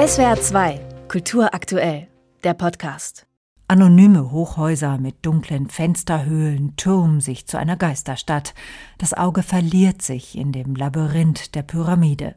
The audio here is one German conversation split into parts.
SWR 2, Kultur aktuell, der Podcast. Anonyme Hochhäuser mit dunklen Fensterhöhlen türmen sich zu einer Geisterstadt. Das Auge verliert sich in dem Labyrinth der Pyramide.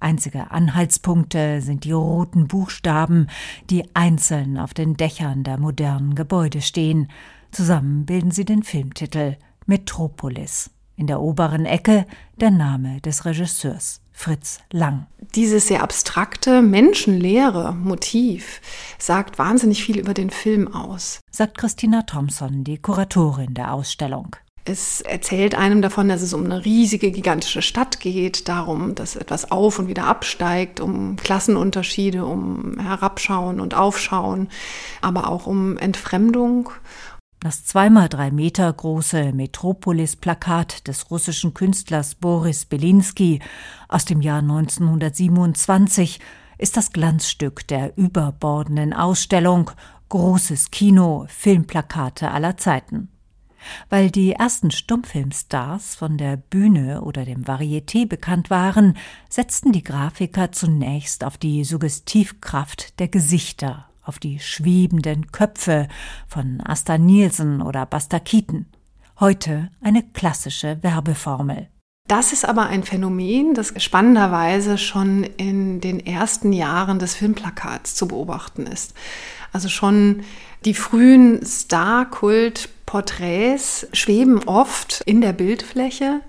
Einzige Anhaltspunkte sind die roten Buchstaben, die einzeln auf den Dächern der modernen Gebäude stehen. Zusammen bilden sie den Filmtitel Metropolis. In der oberen Ecke der Name des Regisseurs. Fritz Lang. Dieses sehr abstrakte, menschenleere Motiv sagt wahnsinnig viel über den Film aus, sagt Christina Thompson, die Kuratorin der Ausstellung. Es erzählt einem davon, dass es um eine riesige, gigantische Stadt geht, darum, dass etwas auf und wieder absteigt, um Klassenunterschiede, um Herabschauen und Aufschauen, aber auch um Entfremdung das zweimal drei Meter große Metropolis-Plakat des russischen Künstlers Boris Belinsky aus dem Jahr 1927 ist das Glanzstück der überbordenden Ausstellung Großes Kino, Filmplakate aller Zeiten. Weil die ersten Stummfilmstars von der Bühne oder dem Varieté bekannt waren, setzten die Grafiker zunächst auf die Suggestivkraft der Gesichter auf die schwebenden Köpfe von Asta Nielsen oder Buster Keaton. Heute eine klassische Werbeformel. Das ist aber ein Phänomen, das spannenderweise schon in den ersten Jahren des Filmplakats zu beobachten ist. Also schon die frühen Star-Kult-Porträts schweben oft in der Bildfläche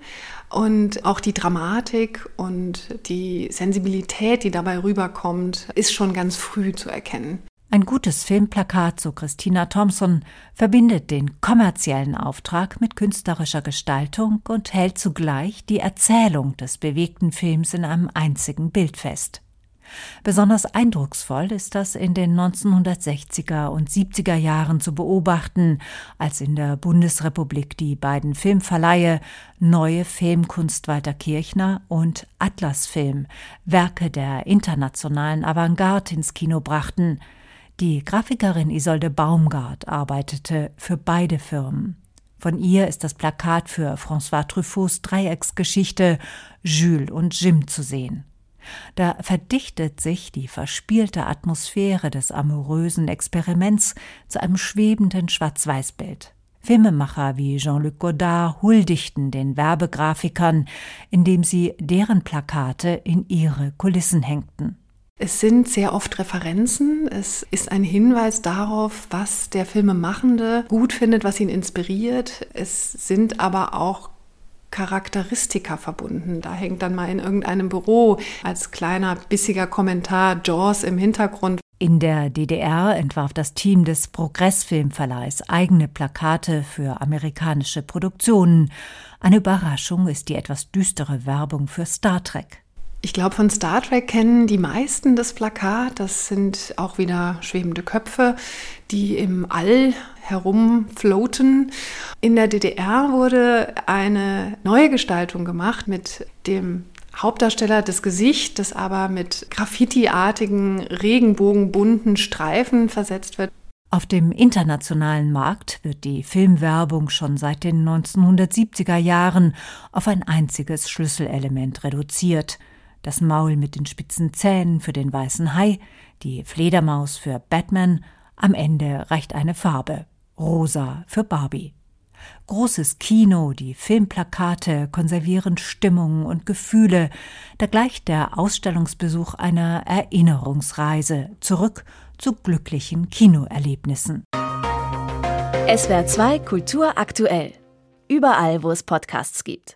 und auch die Dramatik und die Sensibilität, die dabei rüberkommt, ist schon ganz früh zu erkennen. Ein gutes Filmplakat, so Christina Thompson, verbindet den kommerziellen Auftrag mit künstlerischer Gestaltung und hält zugleich die Erzählung des bewegten Films in einem einzigen Bild fest. Besonders eindrucksvoll ist das in den 1960er und 70er Jahren zu beobachten, als in der Bundesrepublik die beiden Filmverleihe Neue Filmkunst Walter Kirchner und Atlas Film Werke der internationalen Avantgarde ins Kino brachten, die Grafikerin Isolde Baumgart arbeitete für beide Firmen. Von ihr ist das Plakat für François Truffauts Dreiecksgeschichte Jules und Jim zu sehen. Da verdichtet sich die verspielte Atmosphäre des amorösen Experiments zu einem schwebenden Schwarz-Weiß-Bild. Filmemacher wie Jean-Luc Godard huldigten den Werbegrafikern, indem sie deren Plakate in ihre Kulissen hängten. Es sind sehr oft Referenzen. Es ist ein Hinweis darauf, was der Filmemachende gut findet, was ihn inspiriert. Es sind aber auch Charakteristika verbunden. Da hängt dann mal in irgendeinem Büro als kleiner bissiger Kommentar Jaws im Hintergrund. In der DDR entwarf das Team des Progressfilmverleihs eigene Plakate für amerikanische Produktionen. Eine Überraschung ist die etwas düstere Werbung für Star Trek. Ich glaube, von Star Trek kennen die meisten das Plakat. Das sind auch wieder schwebende Köpfe, die im All herumfloaten. In der DDR wurde eine neue Gestaltung gemacht mit dem Hauptdarsteller das Gesicht, das aber mit graffitiartigen, regenbogenbunten Streifen versetzt wird. Auf dem internationalen Markt wird die Filmwerbung schon seit den 1970er Jahren auf ein einziges Schlüsselelement reduziert – das Maul mit den spitzen Zähnen für den weißen Hai, die Fledermaus für Batman, am Ende reicht eine Farbe, rosa für Barbie. Großes Kino, die Filmplakate konservieren Stimmungen und Gefühle, da gleicht der Ausstellungsbesuch einer Erinnerungsreise zurück zu glücklichen Kinoerlebnissen. SWR 2 Kultur aktuell. Überall, wo es Podcasts gibt.